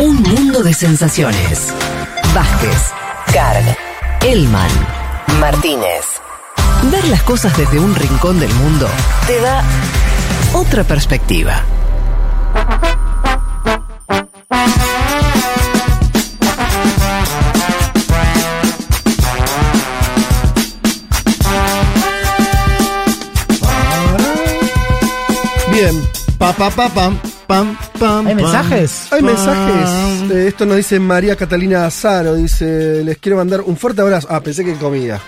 Un mundo de sensaciones. Vázquez, Carg, Elman, Martínez. Ver las cosas desde un rincón del mundo te da otra perspectiva. Bien. Pa, pa, pa, pam, pam, pam. ¿Hay mensajes? Hay mensajes. Eh, esto nos dice María Catalina Azaro. Dice, les quiero mandar un fuerte abrazo. Ah, pensé que comida.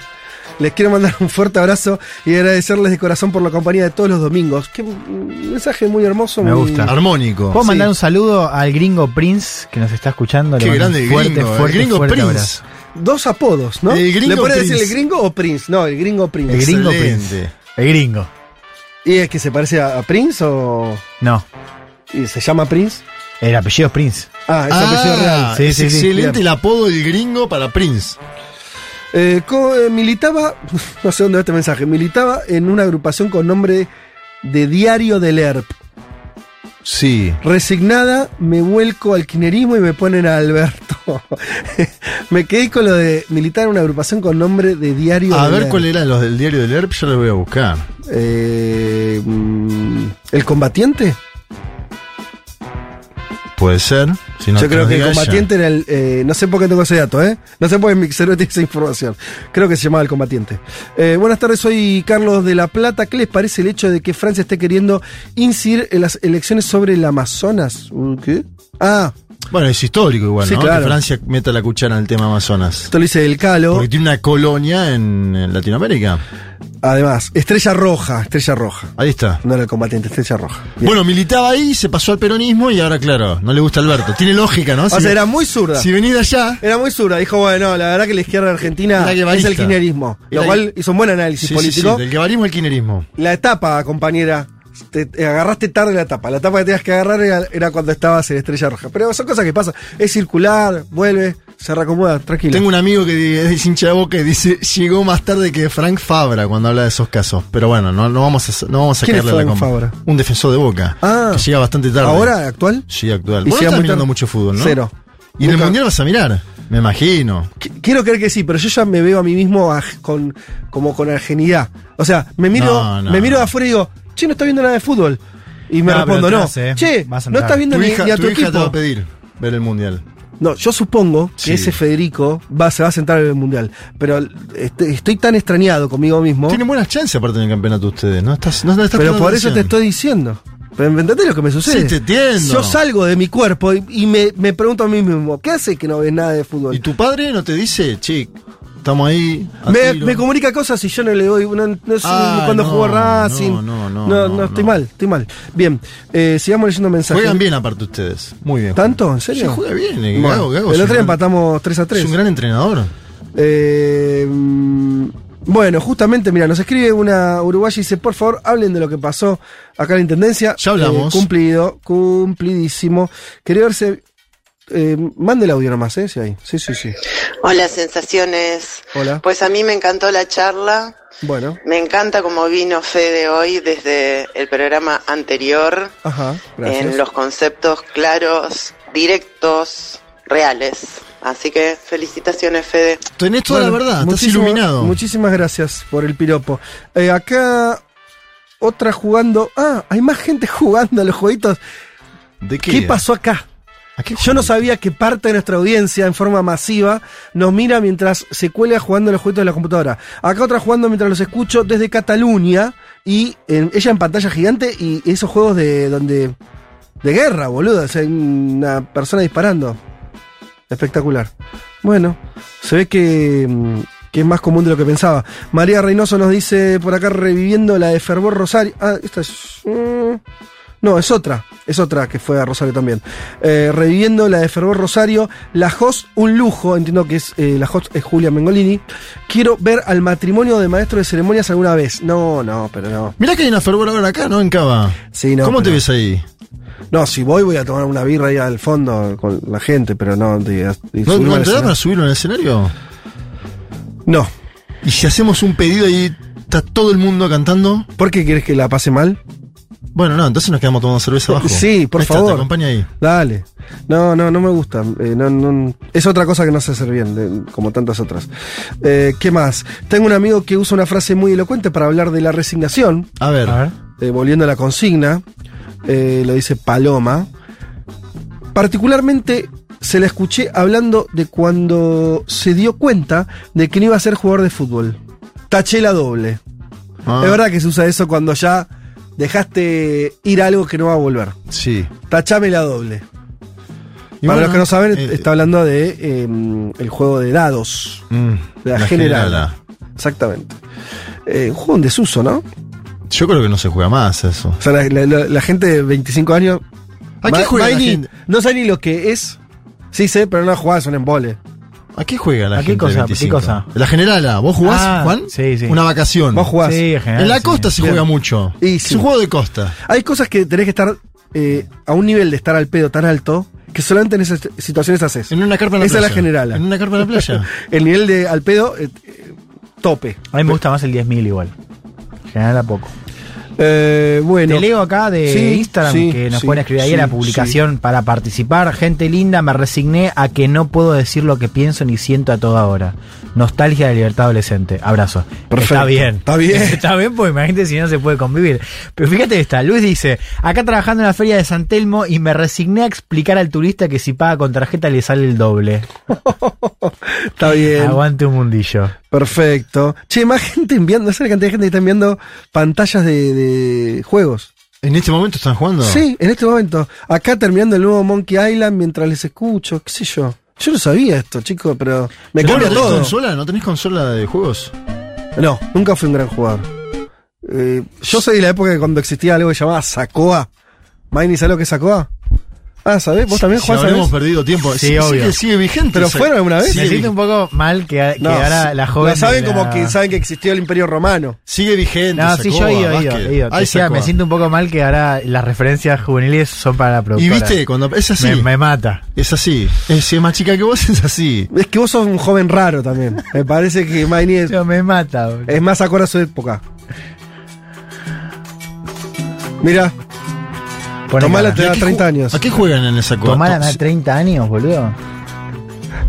Les quiero mandar un fuerte abrazo y agradecerles de corazón por la compañía de todos los domingos. Qué mensaje muy hermoso. Me muy- gusta. Armónico. ¿Puedo Sí. mandar un saludo al gringo Prince que nos está escuchando? Qué grande fuerte, gringo. fuerte, el gringo fuerte Prince. abrazo. Dos apodos, ¿no? El gringo ¿Le puede decir el gringo o Prince? No, el gringo Prince. El gringo Excelente. Prince. El gringo. ¿Y es que se parece a, a Prince o No, y se llama Prince? el apellido es Prince. Ah, es apellido real. Ah, Sí, es sí, sí. excelente el apodo del gringo para Prince. Eh, co- eh, militaba, no sé dónde va este mensaje, militaba en una agrupación con nombre de Diario del ERP. Sí. Resignada, me vuelco al kirchnerismo y me ponen a Alberto. me quedé con lo de militar en una agrupación con nombre de Diario A del ver ERP. cuál eran los del diario del ERP, yo los voy a buscar. Eh, mm, ¿El combatiente? Puede ser. Si no, Yo creo que el ella. combatiente era el. eh, no sé por qué tengo ese dato, ¿eh? No sé por qué mi cerebro tiene esa información. Creo que se llamaba el combatiente. Eh, buenas tardes, soy Carlos de La Plata. ¿Qué les parece el hecho de que Francia esté queriendo incidir en las elecciones sobre el Amazonas? ¿Qué? Ah, Bueno, es histórico igual, Sí, ¿no? claro. Que Francia meta la cuchara en el tema Amazonas. esto lo dice el Calo. Porque tiene una colonia en, en Latinoamérica. Además, Estrella Roja, Estrella Roja. Ahí está. No era el combatiente, Estrella Roja. Bien. Bueno, militaba ahí, se pasó al peronismo y ahora, claro, no le gusta Alberto. Tiene lógica, ¿no? o sea, era muy zurda. si venís de allá. Era muy zurda. Dijo, bueno, la verdad que la izquierda argentina Era es el kirchnerismo. Lo cual hizo un buen análisis Sí, sí, político. sí, del guevarismo al quinerismo. La etapa, compañera. Te, te agarraste tarde la etapa. La etapa que tenías que agarrar era, era cuando estabas en Estrella Roja. Pero son cosas que pasan. Es circular, vuelve, se reacomoda, tranquilo. Tengo un amigo que es hincha de boca y dice, llegó más tarde que Frank Fabra cuando habla de esos casos. Pero bueno, no, no vamos a, no vamos a ¿Quién es caerle a la Frank comba. Fabra? Un defensor de boca. Ah. que llega bastante tarde. ¿Ahora, actual? Sí, actual. ¿Y Vos no estás mirando mucho fútbol, ¿no? Cero. Y en el mundial vas a mirar, me imagino. Qu- Quiero creer que sí, pero yo ya me veo a mí mismo con, como con argenidad. O sea, me miro, No, no. me miro de afuera y digo, che, no estás viendo nada de fútbol. Y me No, respondo, no. entras, eh. Che, no estás viendo Tu ni, hija, ni a tu tu, hija te va a pedir ver el mundial. No, yo supongo que ese Federico va, se va a sentar en el mundial. Pero este- estoy tan extrañado conmigo mismo. Tienen buenas chances aparte en el campeonato ustedes, ¿no? Estás, no, no estás Pero por eso te estoy diciendo. Pero ¿entendés lo que me sucede? Sí, te entiendo. Yo salgo de mi cuerpo y, y me, me pregunto a mí mismo, ¿qué hace que no ves nada de fútbol? ¿Y tu padre no te dice, che, estamos ahí? me, tiro"? me comunica cosas y yo no le doy. No, no sé Ah, cuando no, jugó Racing. no, no, no, no, no, estoy no. mal, estoy mal. Bien, eh, sigamos leyendo mensajes. Juegan bien aparte ustedes. Muy bien. ¿Tanto? ¿En Sí, serio? juega bien. eh, Bueno, Gago, Gago el otro día empatamos 3 a 3. Es un gran entrenador. Eh, bueno, justamente, mira, nos escribe una uruguaya y dice, por favor, hablen de lo que pasó acá en la Intendencia. Ya hablamos. Eh, cumplido, cumplidísimo. Quería verse... Eh, mande el audio nomás, ¿eh? Sí, ahí. sí, sí, sí. Hola, sensaciones. Hola. Pues a mí me encantó la charla. Bueno, Me encanta cómo vino Fede hoy desde el programa anterior ajá, gracias. en los conceptos claros, directos, reales. Así que felicitaciones, Fede. Tenés toda Bueno, la verdad, estás iluminado. Muchísimas gracias por el piropo. Eh, acá, otra jugando. Ah, hay más gente jugando a los jueguitos. ¿De qué? ¿Qué, pasó acá? ¿A qué Yo no sabía que parte de nuestra audiencia, en forma masiva, nos mira mientras se cuela jugando los jueguitos de la computadora. Acá otra jugando mientras los escucho desde Cataluña. Y en- ella en pantalla gigante y esos juegos de donde. de guerra, boludo. O sea, una persona disparando. Espectacular. Bueno, se ve que, mm, que es más común de lo que pensaba. María Reynoso nos dice por acá reviviendo la de Fervor Rosario. Ah, esta es. mm, no, es otra. Es otra que fue a Rosario también. Eh, reviviendo la de Fervor Rosario. La host, un lujo. Entiendo que es eh, la host es Julia Mengolini. Quiero ver al matrimonio de maestro de ceremonias alguna vez. No, no, pero no. Mirá que hay una fervor ahora acá, ¿no? En Cava. Sí, no, ¿Cómo te ves ahí? No, si voy, voy a tomar una birra ahí al fondo con la gente, pero no. de- de ¿No, ¿no te da para subirlo en el escenario? No. ¿Y si hacemos un pedido y está todo el mundo cantando? ¿Por qué quieres que la pase mal? Bueno, no, entonces nos quedamos tomando cerveza abajo. Sí, por Ahí está, favor. te acompaña ahí. Dale. No, no, no me gusta. Eh, no, no- es otra cosa que no sé hacer bien, de- como tantas otras. Eh, ¿Qué más? Tengo un amigo que usa una frase muy elocuente para hablar de la resignación, A ver. A ver. eh, volviendo a la consigna. eh, lo dice Paloma. Particularmente se la escuché hablando de cuando se dio cuenta de que no iba a ser jugador de fútbol. Taché la doble. Ah, Es verdad que se usa eso cuando ya dejaste ir algo que no va a volver. Sí. Tachame la doble. Y Para bueno, los que no saben, eh, está hablando de eh, el juego de dados. mm, De la, la general. generala. Exactamente. Eh, un juego en desuso, ¿no? Yo creo que no se juega más eso. O sea, la, la- la- la gente de 25 años. ¿A qué juega la? No sé ni lo que es. Sí sé, pero no jugás un embole. ¿A qué juega la ¿A qué gente? de cosa? 25? ¿Qué cosa? La generala. ¿Vos jugás, Ah, Juan? sí, sí. Una vacación. Vos jugás. Sí, en general, En la sí. costa se Bien. juega mucho. Y Es sí. un juego de costa. Hay cosas que tenés que estar eh, a un nivel de estar al pedo tan alto que solamente en esas situaciones haces. En una carpa en la Esa es playa. la generala. En una carpa en la playa. El nivel de al pedo, eh, eh, tope. A mí me gusta más el 10.000 igual. En general a poco. Eh, bueno. Te leo acá de Sí, Instagram sí, que nos sí, pueden escribir ahí la publicación para participar. Gente linda, me resigné a que no puedo decir lo que pienso ni siento a toda hora. Nostalgia de libertad adolescente. Abrazo. Perfecto. Está bien. Está bien. Está bien, pues imagínate si no se puede convivir. Pero fíjate esta. Luis dice, acá trabajando en la feria de San Telmo y me resigné a explicar al turista que si paga con tarjeta le sale el doble. Está bien. Aguante un mundillo. Perfecto. Che, más gente enviando, no sé la cantidad de gente que está enviando pantallas de, de juegos. ¿En este momento están jugando? Sí, en este momento. Acá terminando el nuevo Monkey Island mientras les escucho, qué sé yo. Yo no sabía esto, chicos, pero me ¿Vos cambia no todo. consola? ¿No tenés consola de juegos? No, nunca fui un gran jugador. Eh, yo soy de la época cuando existía algo que llamaba Sacoa. Maini, ¿sabes lo que es Sacoa? Ah, ¿sabés? ¿Vos también Si habremos sabés? perdido tiempo. Sí, Sigue- obvio. Sigue, sigue vigente. ¿Pero fueron alguna vez? Me siento un poco mal que, que No, ahora sí. la joven. Lo saben como la- que saben que existió el Imperio Romano. sigue vigente. No, sí, yo he ido, he ido, me siento un poco mal que ahora las referencias juveniles son para la Y viste, cuando es así. me, me mata. Es así. Es, si es más chica que vos, es así. Es que vos sos un joven raro también. Me parece que Maini es, Yo, me mata. boludo. es más acorde a su época. Mira, Pone Tomala te ¿Y a da qué 30 ju- años. ¿A qué juegan en esa cosa? Tomala me da 30 años, boludo.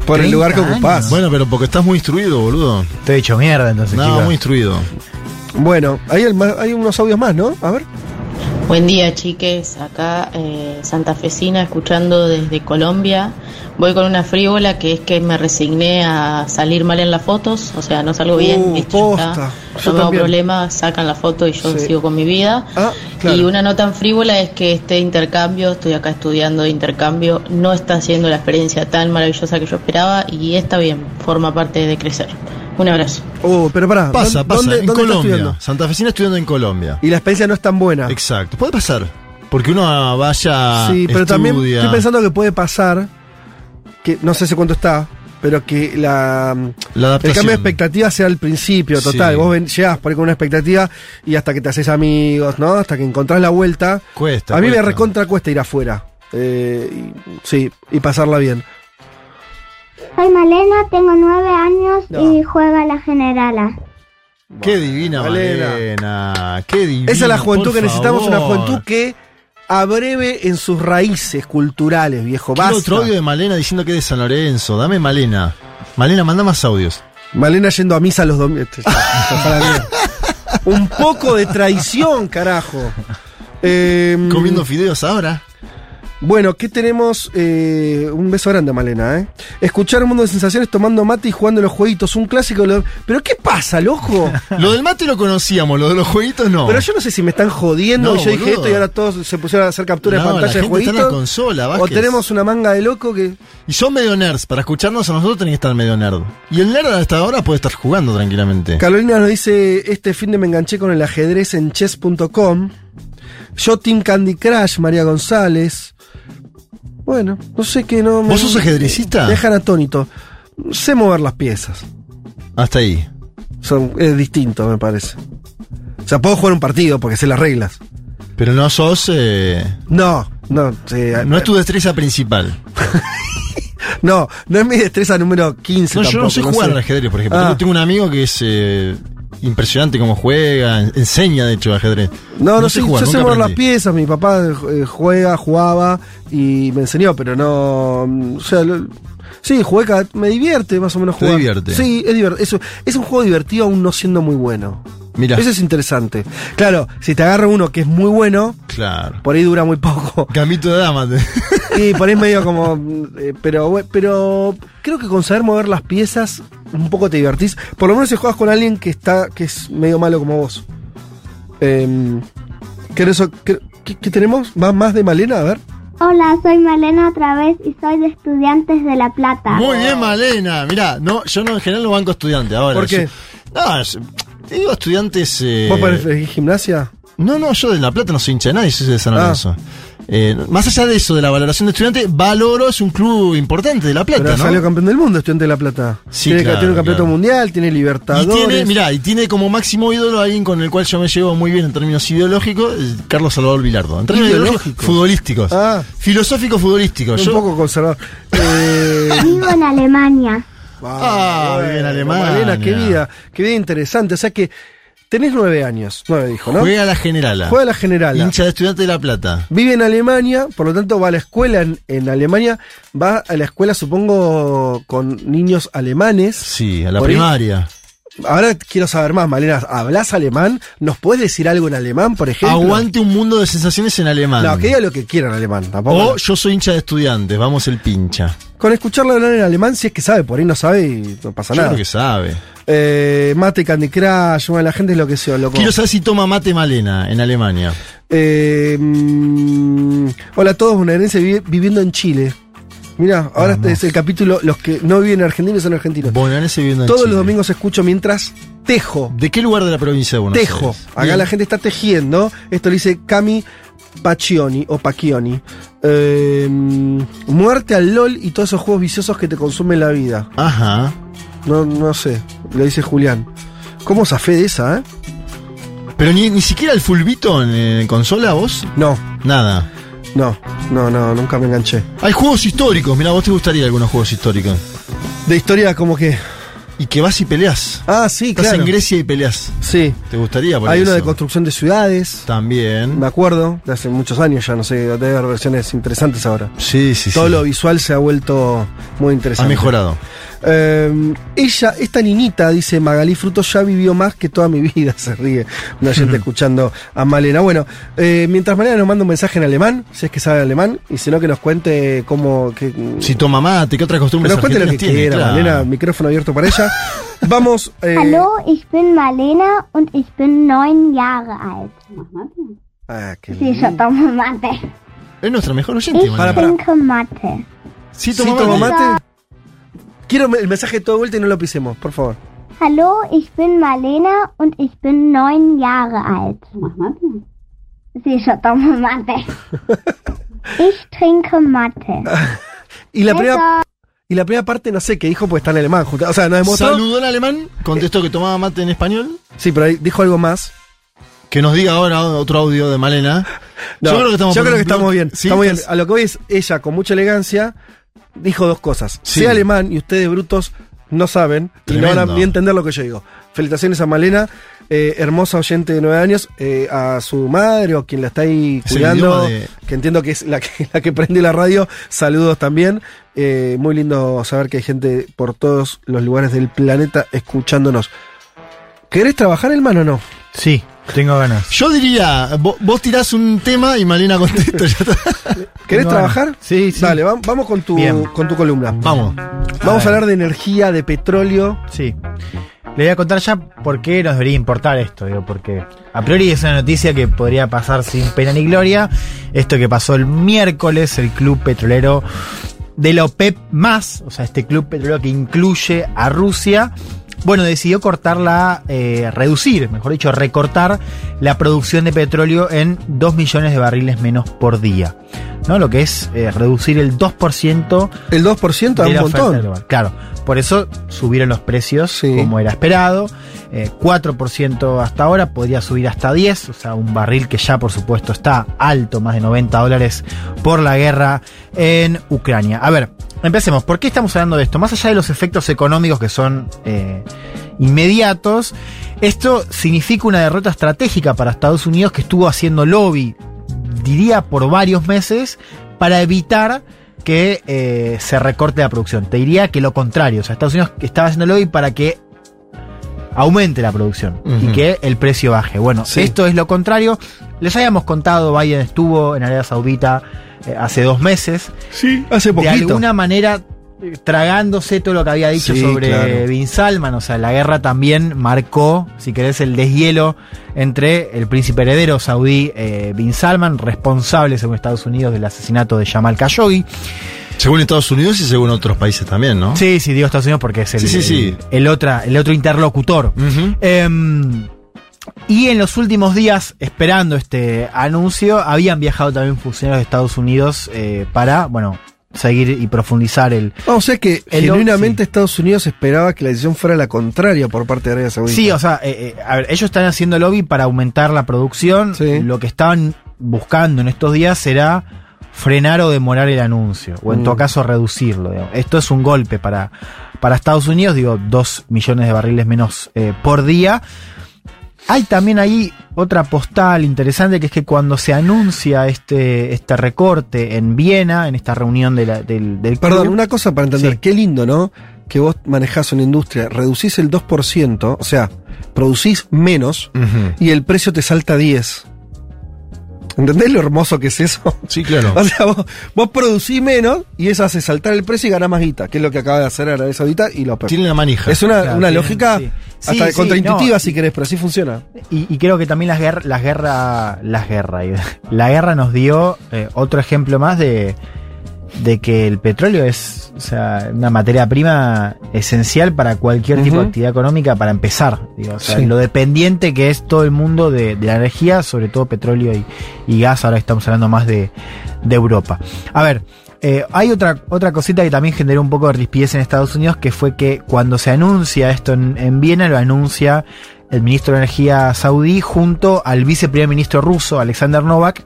por el 30 lugar que ocupás. años. Bueno, pero porque estás muy instruido, boludo. Estoy hecho mierda entonces, No, chicos. muy instruido. Bueno, hay, el hay unos audios más, ¿no? A ver. Buen día, chiques. Acá eh, santafesina, escuchando desde Colombia. Voy con una frívola que es que me resigné a salir mal en las fotos. O sea, no salgo bien, Uh, está. No tengo también. problema, sacan la foto y yo Sí. sigo con mi vida. Ah, claro. Y una no tan frívola es que este intercambio, estoy acá estudiando de intercambio, no está siendo la experiencia tan maravillosa que yo esperaba y está bien, forma parte de crecer. Un abrazo. Oh, pero pará. Pasa, ¿dó- pasa. ¿Dónde, en dónde Colombia. estudiando? Santa Fecina estudiando en Colombia. Y la experiencia no es tan buena. Exacto. Puede pasar. Porque uno vaya. Sí, pero también estoy pensando que puede pasar, que no sé si cuánto está, pero que la, La el cambio de expectativa sea al principio, total. Sí. Vos ven, llegás por ahí con una expectativa y hasta que te haces amigos, ¿no? Hasta que encontrás la vuelta. Cuesta. a mí me cuesta. recontra cuesta ir afuera. Eh, y- sí, y pasarla bien. Soy Malena, tengo nueve años No. y juega la generala. Qué divina Malena. Malena. Qué divina. Esa es la juventud que necesitamos, una juventud que abreve en sus raíces culturales, viejo. Quiero Basta. otro audio de Malena diciendo que es de San Lorenzo. Dame Malena. Malena, manda más audios. Malena yendo a misa los domingos. Un poco de traición, carajo. Eh, Comiendo fideos ahora. Bueno, ¿qué tenemos? Eh, un beso grande, Malena, ¿eh? Escuchar un mundo de sensaciones tomando mate y jugando los jueguitos. Un clásico. lo- ¿Pero qué pasa, loco? Lo del mate lo conocíamos, lo de los jueguitos no. Pero yo no sé si me están jodiendo. No, y yo dije boludo. esto y ahora todos se pusieron a hacer captura No, de la pantalla de gente está en jueguitos. la consola, o tenemos una manga de loco que. Y son medio nerds. Para escucharnos a nosotros tienen que estar medio nerd. Y el nerd hasta ahora puede estar jugando tranquilamente. Carolina nos dice: Este fin de me enganché con el ajedrez en chess.com. Yo, Team Candy Crush, María González. Bueno, no sé qué no. me- ¿Vos sos ajedrecista? Me dejan atónito. Sé mover las piezas. Hasta ahí. Son, es distinto, me parece. O sea, puedo jugar un partido porque sé las reglas. Pero no sos. eh, No, no. sí, no es tu destreza principal. no, no es mi destreza número 15. No, yo no sé jugar al ajedrez, por ejemplo. Ah. Tengo- un amigo que es. eh, impresionante cómo juega, en- enseña de hecho ajedrez. No, no, sé jugar, yo sé mover las piezas, mi papá eh, juega, jugaba y me enseñó, pero no, o sea, lo- sí, jugué, me divierte más o menos ¿Te jugar. divierte? Sí, es divertido, eso, es un juego divertido aún no siendo muy bueno. Mira, Eso es interesante. Claro, si te agarra uno que es muy bueno, claro. por ahí dura muy poco. Gambito de dama. Y por ahí es medio como. eh, pero, pero creo que con saber mover las piezas, un poco te divertís. Por lo menos si juegas con alguien que está que es medio malo como vos. Em, ¿querés o- qué, qué- qué tenemos? ¿Más, ¿Más de Malena? A ver. Hola, soy Malena otra vez y soy de Estudiantes de La Plata. Muy bien, Malena. Mirá, no, yo no en general no banco estudiante. Ahora, ¿Por qué? yo- no, te digo estudiantes. eh, ¿Vos gimnasia? No, no, yo de La Plata no soy hincha de nadie, soy de San Ah. Lorenzo. Eh, más allá de eso, de la valoración de estudiante, Valoro es un club importante de La Plata, Pero ¿no? salió campeón del mundo, Estudiante de La Plata. Sí, tiene, claro, tiene un campeonato claro. mundial, tiene Y Libertadores. tiene, mirá, y tiene como máximo ídolo a alguien con el cual yo me llevo muy bien en términos ideológicos, eh, Carlos Salvador Vilardo. En términos Ideológico. ideológicos, futbolísticos. Ah. Filosófico futbolístico. un Yo, poco conservador. Eh, Vivo en Alemania. Ah, bueno, vive en Alemania. Malena, qué vida, qué vida interesante. O sea que tenés nueve años, nueve dijo, ¿no? juega a la generala. Juega a la general. Hincha de estudiante de La Plata. Vive en Alemania, por lo tanto va a la escuela en, en Alemania, va a la escuela supongo con niños alemanes. Sí, a la Por ahí- primaria. Ahora quiero saber más, Malena, ¿hablas alemán? ¿Nos puedes decir algo en alemán, por ejemplo? Aguante un mundo de sensaciones en alemán. No, que diga lo que quiera en alemán, tampoco. O yo soy hincha de estudiantes, vamos el pincha. Con escucharlo hablar en alemán, si es que sabe, por ahí no sabe y no pasa Yo nada. creo que sabe. Eh, mate, Candy Crush, bueno, la gente es lo que sea, loco. Quiero saber si toma mate Malena en Alemania. Eh, mm, hola a todos, bonaerense vi- viviendo en Chile. Mira, ahora este es el capítulo, los que no viven en Argentina son argentinos. Bonaerense viviendo en Todos Chile. los domingos escucho mientras tejo. ¿De qué lugar de la provincia de Buenos Tejo. Aires? Acá Bien. la gente está tejiendo. Esto lo dice Cami Pacchioni o Pacchioni. Eh, muerte al LOL y todos esos juegos viciosos que te consumen la vida. Ajá. No, no sé, lo dice Julián. ¿Cómo zafé de esa, eh? Pero ni, ni siquiera el fulbito en, consola, vos. No, Nada. No, no, no, nunca me enganché. Hay juegos históricos. Mira, vos te gustaría algunos juegos históricos. De historia como que... Y que vas y peleas. Ah, sí, Estás claro. en Grecia y peleas. Sí. ¿Te gustaría? por Hay uno de construcción de ciudades. También. Me acuerdo, de hace muchos años ya, no sé, debe haber versiones interesantes ahora. Sí, sí, Todo sí. lo visual se ha vuelto muy Ha interesante. mejorado. Eh, ella, esta niñita, dice Magalí Frutos, ya vivió más que toda mi vida, se ríe una gente escuchando a Malena. Bueno, eh, mientras Malena nos manda un mensaje en alemán, si es que sabe alemán, y si no que nos cuente cómo... Que, Si toma mate, ¿qué otras que costumbres nos cuente lo que tiene? quiera, Claro. Malena, micrófono abierto para ella. Vamos... eh, Hallo, ich bin Marlena und ich bin neun Jahre alt. ah, qué Sí, yo tomo mate. Es nuestra mejor oyente, Ich Malena. Para, trinke mate. Sí, ¿Sí toma toma mate. Quiero el mensaje de toda vuelta y no lo pisemos, por favor. Hallo, ich bin Marlena und ich bin neun Jahre alt. Sí, yo tomo mate. Ich trinke mate. Y la primera, y la primera parte no sé qué dijo, porque está en alemán. O sea, nos demostró... Saludó en alemán, contestó que tomaba mate en español. Sí, pero ahí dijo algo más. Que nos diga ahora otro audio de Malena. No, yo creo que estamos, yo creo que estamos bien. Sí, estamos bien. A lo que voy es, ella con mucha elegancia dijo dos cosas. Sí. Sé alemán y ustedes brutos no saben y no van a entender lo que yo digo. Felicitaciones a Malena, eh, hermosa oyente de nueve años, eh, a su madre o quien la está ahí el cuidando, de- que entiendo que es la que, la que prende la radio. Saludos también. Eh, muy lindo saber que hay gente por todos los lugares del planeta escuchándonos. ¿Querés trabajar, hermano, o no? Sí, tengo ganas. Yo diría, vo- vos, tirás un tema y Malena contesta. ya está. ¿Querés Tengo trabajar? ganas. Sí, sí. Dale, va- vamos con tu, Bien. con tu columna. Vamos. Vamos a hablar de energía, de petróleo. Sí. Le voy a contar ya por qué nos debería importar esto, digo, porque a priori es una noticia que podría pasar sin pena ni gloria. Esto que pasó el miércoles, el club petrolero de la OPEP más, o sea, este club petrolero que incluye a Rusia, bueno, decidió cortar la, eh, reducir, mejor dicho, recortar la producción de petróleo en 2 millones de barriles menos por día. ¿No? Lo que es eh, reducir el 2% El 2% da de un montón. Claro, por eso subieron los precios Sí. como era esperado. Eh, 4% hasta ahora, podría subir hasta 10, o sea, un barril que ya por supuesto está alto, más de 90 dólares por la guerra en Ucrania. A ver, empecemos. ¿Por qué estamos hablando de esto? Más allá de los efectos económicos que son eh, inmediatos. Esto significa una derrota estratégica para Estados Unidos que estuvo haciendo lobby, diría, por varios meses para evitar que eh, se recorte la producción. Te diría que lo contrario. O sea, Estados Unidos estaba haciendo lobby para que aumente la producción y que el precio baje. Bueno, Sí. esto es lo contrario. Les habíamos contado, Biden estuvo en Arabia Saudita eh, hace dos meses. Sí, hace De poquito. alguna manera eh, tragándose todo lo que había dicho Sí, sobre claro. Bin Salman. O sea, la guerra también marcó, si querés, el deshielo entre el príncipe heredero saudí eh, Bin Salman, responsable, según Estados Unidos, del asesinato de Jamal Khashoggi. Según Estados Unidos y según otros países también, ¿no? Sí, sí, digo Estados Unidos porque es el, Sí, sí, sí. el, el otra, el otro interlocutor. Y en los últimos días, esperando este anuncio, habían viajado también funcionarios de Estados Unidos eh, para, bueno, seguir y profundizar el... O sea que El- genuinamente sí. Estados Unidos esperaba que la decisión fuera la contraria por parte de Arabia Saudita. Sí, o sea, eh, eh, a ver, ellos están haciendo lobby para aumentar la producción. Sí. Lo que estaban buscando en estos días será frenar o demorar el anuncio, o en Mm. todo caso reducirlo. digamos. Esto es un golpe para, para Estados Unidos, digo, dos millones de barriles menos eh, por día. Hay también ahí otra postal interesante que es que cuando se anuncia este, este recorte en Viena, en esta reunión de la- del, del Perdón, club- una cosa para entender. Sí. Qué lindo, ¿no? Que vos manejás una industria, reducís el 2%, o sea, producís menos y el precio te salta a 10. ¿Entendés lo hermoso que es eso? Sí, claro. O sea, vos, vos producís menos y eso hace saltar el precio y ganar más guita, que es lo que acaba de hacer Arabia Saudita y lo Tiene la manija. Es una, Claro, una tienen- lógica sí. hasta sí, contraintuitiva no, si querés, pero así funciona. Y, y creo que también las guerras, las guerras, las guerras, la guerra nos dio eh, otro ejemplo más de, de que el petróleo es, o sea, una materia prima esencial para cualquier tipo de actividad económica para empezar. Digo, o sea, Sí. lo dependiente que es todo el mundo de, de la energía, sobre todo petróleo y, y gas. Ahora estamos hablando más de, de Europa. A ver. eh, hay otra, otra cosita que también generó un poco de rispidez en Estados Unidos, que fue que cuando se anuncia esto en, en Viena, lo anuncia el ministro de Energía saudí junto al viceprimer ministro ruso, Alexander Novak,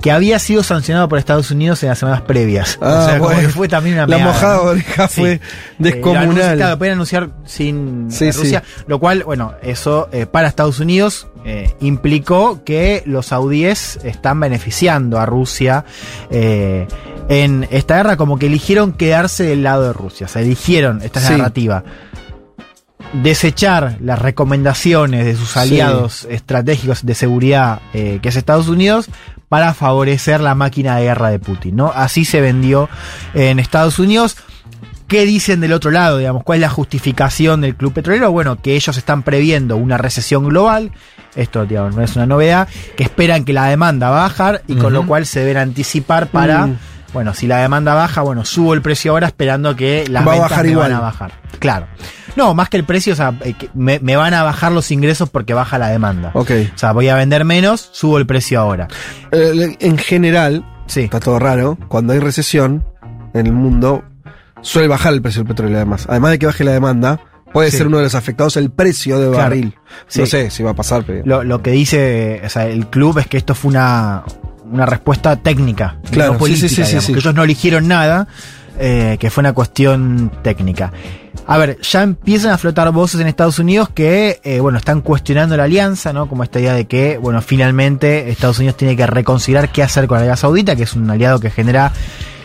que había sido sancionado por Estados Unidos en las semanas previas. Ah, o sea, como bueno. que fue también una La meada, mojada ¿no? oreja Sí. fue Eh, descomunal. pueden anunciar sin Sí, Rusia, lo cual, bueno, eso eh, para Estados Unidos eh, implicó que los saudíes están beneficiando a Rusia en esta guerra, como que eligieron quedarse del lado de Rusia, o sea, eligieron esta es la Sí. narrativa desechar las recomendaciones de sus Sí. aliados estratégicos de seguridad, eh, que es Estados Unidos, para favorecer la máquina de guerra de Putin, ¿no? Así se vendió en Estados Unidos. ¿Qué dicen del otro lado, digamos? ¿Cuál es la justificación del club petrolero? Bueno, que ellos están previendo una recesión global, esto digamos, no es una novedad, que esperan que la demanda va a bajar y con lo cual se deben anticipar para, Mm. Bueno, si la demanda baja, bueno, subo el precio ahora esperando que las Va ventas bajar me igual. van a bajar. Claro. No, más que el precio, o sea, eh, me, me van a bajar los ingresos porque baja la demanda. Ok. O sea, voy a vender menos, subo el precio ahora. Eh, en general, Sí. está todo raro, cuando hay recesión en el mundo, suele bajar el precio del petróleo además. Además de que baje la demanda, puede Sí. ser uno de los afectados el precio de Claro. barril. Sí. No sé si va a pasar, pero... Lo, lo que dice o sea, el club es que esto fue una, una respuesta técnica, Claro, no política, sí, sí, digamos, sí. que ellos no eligieron nada, eh, que fue una cuestión técnica. A ver, ya empiezan a flotar voces en Estados Unidos que, eh, bueno, están cuestionando la alianza, ¿no? Como esta idea de que, bueno, finalmente Estados Unidos tiene que reconsiderar qué hacer con Arabia Saudita, que es un aliado que genera,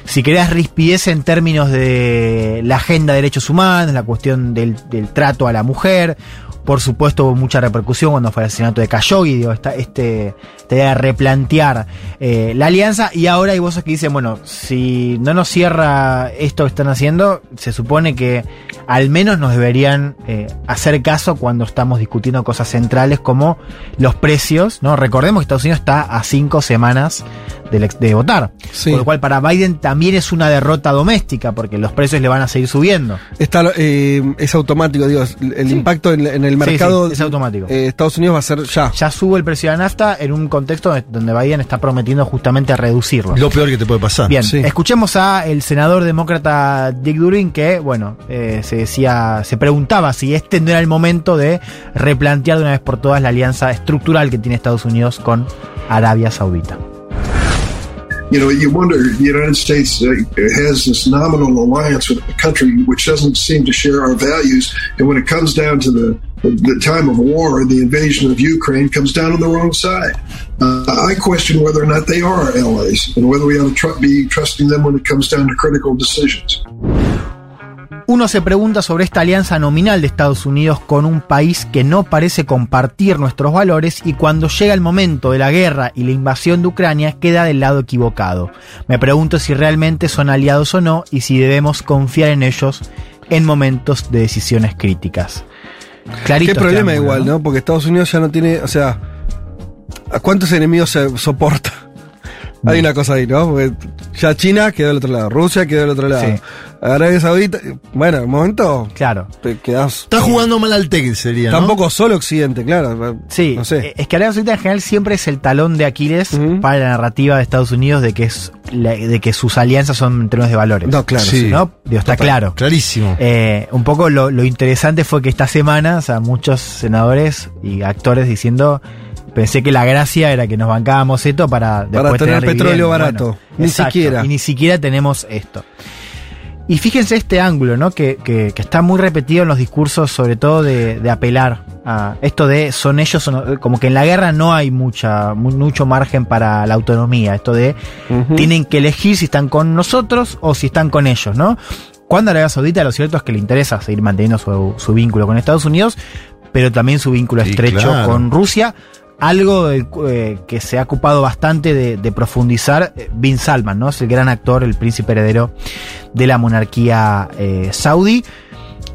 si querés, rispidez en términos de la agenda de derechos humanos, la cuestión del, del trato a la mujer. Por supuesto, hubo mucha repercusión cuando fue el asesinato de Khashoggi, digo, esta, este, esta idea de replantear eh, la alianza. Y ahora hay voces que dicen, bueno, si no nos cierra esto que están haciendo, se supone que al menos nos deberían eh, hacer caso cuando estamos discutiendo cosas centrales como los precios, ¿no? Recordemos que Estados Unidos está a cinco semanas ex- de votar. Sí. Por lo cual para Biden también es una derrota doméstica, porque los precios le van a seguir subiendo. Está, eh, es automático, digo, el impacto en, en el Sí, mercado sí, es automático. eh, Estados Unidos va a ser ya. Ya sube el precio de la nafta en un contexto donde Biden está prometiendo justamente reducirlo. Lo peor que te puede pasar. Bien, Sí. escuchemos a el senador demócrata Dick Durbin que, bueno, eh, se decía, se preguntaba si este no era el momento de replantear de una vez por todas la alianza estructural que tiene Estados Unidos con Arabia Saudita. you know, you wonder the United States uh, has this nominal alliance with a country which doesn't seem to share our values, and when it comes down to the the time of war, the invasion of Ukraine comes down on the wrong side. Uh, I question whether or not they are our allies, and whether we ought to tr- be trusting them when it comes down to critical decisions. Uno se pregunta sobre esta alianza nominal de Estados Unidos con un país que no parece compartir nuestros valores y cuando llega el momento de la guerra y la invasión de Ucrania queda del lado equivocado. Me pregunto si realmente son aliados o no y si debemos confiar en ellos en momentos de decisiones críticas. Clarito Qué este problema ángulo, igual, ¿no? Porque Estados Unidos ya no tiene, o sea, ¿a cuántos enemigos se soporta? Hay una cosa ahí, ¿no? Porque ya China quedó del otro lado, Rusia quedó del otro lado, Sí. Arabia Saudita, bueno, en un momento Claro. te quedás Está jugando mal al Tekken, sería. ¿no? tampoco solo Occidente, claro. Sí, no sé. eh, es que Arabia Saudita en general siempre es el talón de Aquiles para la narrativa de Estados Unidos de que es la- de que sus alianzas son en términos de valores. No, claro, Sí. ¿no? Digo, está claro. Clarísimo. Eh, un poco lo, lo interesante fue que esta semana, o sea, muchos senadores y actores diciendo, pensé que la gracia era que nos bancábamos esto para después Para tener dividendos". petróleo barato. Ni exacto, siquiera. Y ni siquiera tenemos esto. Y fíjense este ángulo, ¿no? Que, que- que está muy repetido en los discursos, sobre todo de, de apelar a esto de son ellos, como que en la guerra no hay mucha, mu- mucho margen para la autonomía. Esto de tienen que elegir si están con nosotros o si están con ellos, ¿no? Cuando Arabia Saudita lo cierto es que le interesa seguir manteniendo su, su vínculo con Estados Unidos, pero también su vínculo Sí, estrecho claro. con Rusia, algo eh, que se ha ocupado bastante de, profundizar eh, Bin Salman, ¿no? Es el gran actor, el príncipe heredero de la monarquía eh, saudí.